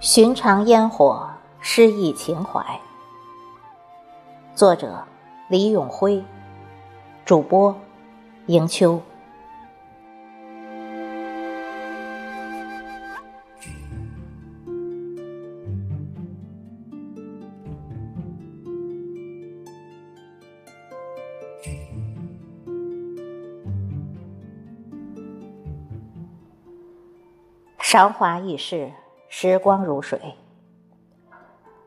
寻常烟火，诗意情怀。作者：李永辉，主播：迎秋。韶华易逝。时光如水，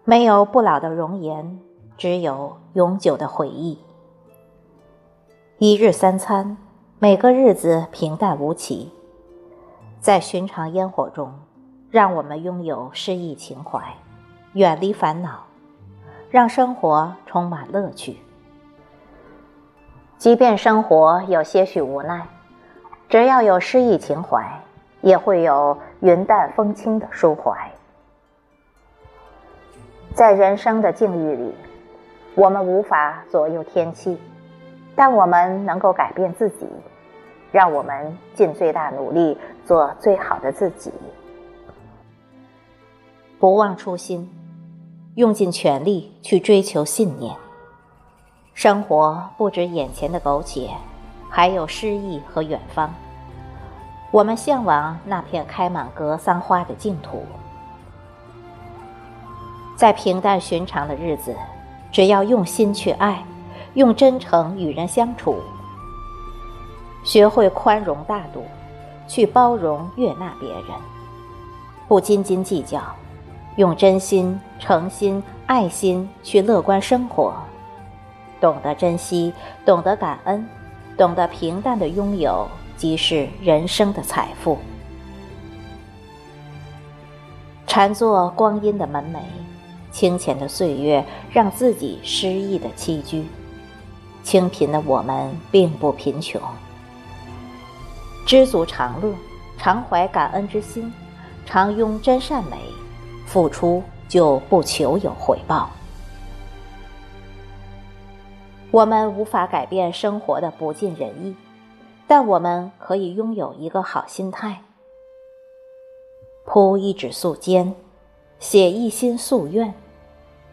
没有不老的容颜，只有永久的回忆。一日三餐，每个日子平淡无奇，在寻常烟火中，让我们拥有诗意情怀，远离烦恼，让生活充满乐趣。即便生活有些许无奈，只要有诗意情怀。也会有云淡风轻的抒怀。在人生的境遇里，我们无法左右天气，但我们能够改变自己。让我们尽最大努力做最好的自己，不忘初心，用尽全力去追求信念。生活不止眼前的苟且，还有诗意和远方。我们向往那片开满格桑花的净土，在平淡寻常的日子，只要用心去爱，用真诚与人相处，学会宽容大度，去包容悦纳别人，不斤斤计较，用真心、诚心、爱心去乐观生活，懂得珍惜，懂得感恩，懂得平淡的拥有。即是人生的财富。禅坐光阴的门楣，清浅的岁月让自己诗意的栖居。清贫的我们并不贫穷，知足常乐，常怀感恩之心，常拥真善美，付出就不求有回报。我们无法改变生活的不尽人意。但我们可以拥有一个好心态，铺一纸素笺，写一心夙愿，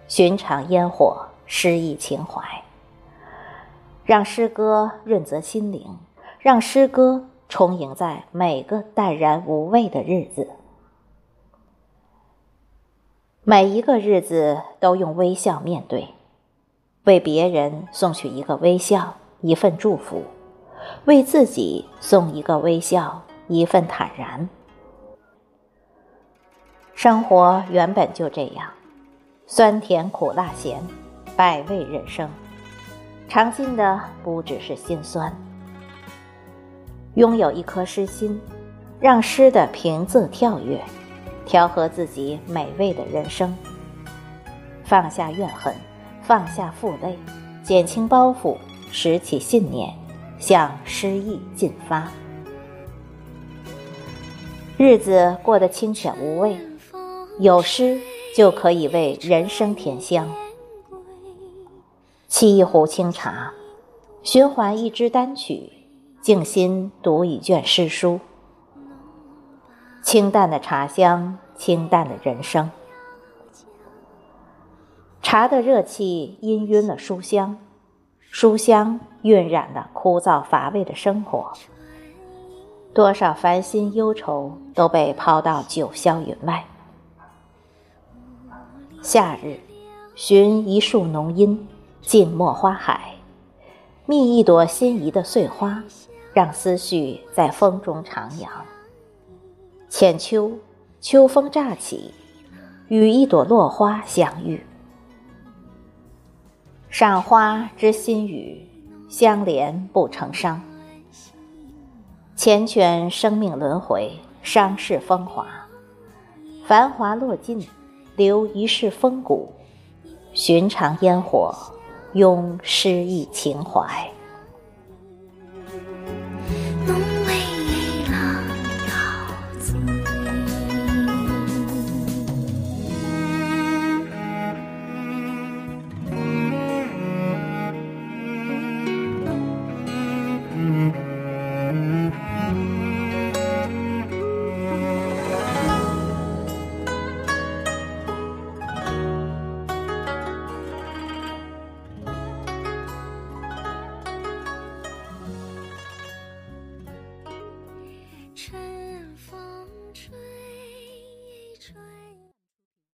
寻常烟火，诗意情怀，让诗歌润泽心灵，让诗歌充盈在每个淡然无味的日子。每一个日子都用微笑面对，为别人送去一个微笑，一份祝福。为自己送一个微笑，一份坦然。生活原本就这样，酸甜苦辣咸，百味人生。尝尽的不只是心酸。拥有一颗诗心，让诗的平仄跳跃，调和自己美味的人生。放下怨恨，放下负累，减轻包袱，拾起信念。向诗意进发，日子过得清浅无味，有诗就可以为人生添香。沏一壶清茶，循环一支单曲，静心读一卷诗书。清淡的茶香，清淡的人生。茶的热气氤氲了书香。书香晕染了枯燥乏味的生活，多少烦心忧愁都被抛到九霄云外。夏日，寻一树浓荫，静默花海，觅一朵心仪的碎花，让思绪在风中徜徉。浅秋，秋风乍起，与一朵落花相遇。赏花知心语，相怜不成伤。缱绻生命轮回，伤逝风华。繁华落尽，留一世风骨。寻常烟火，拥诗意情怀。change.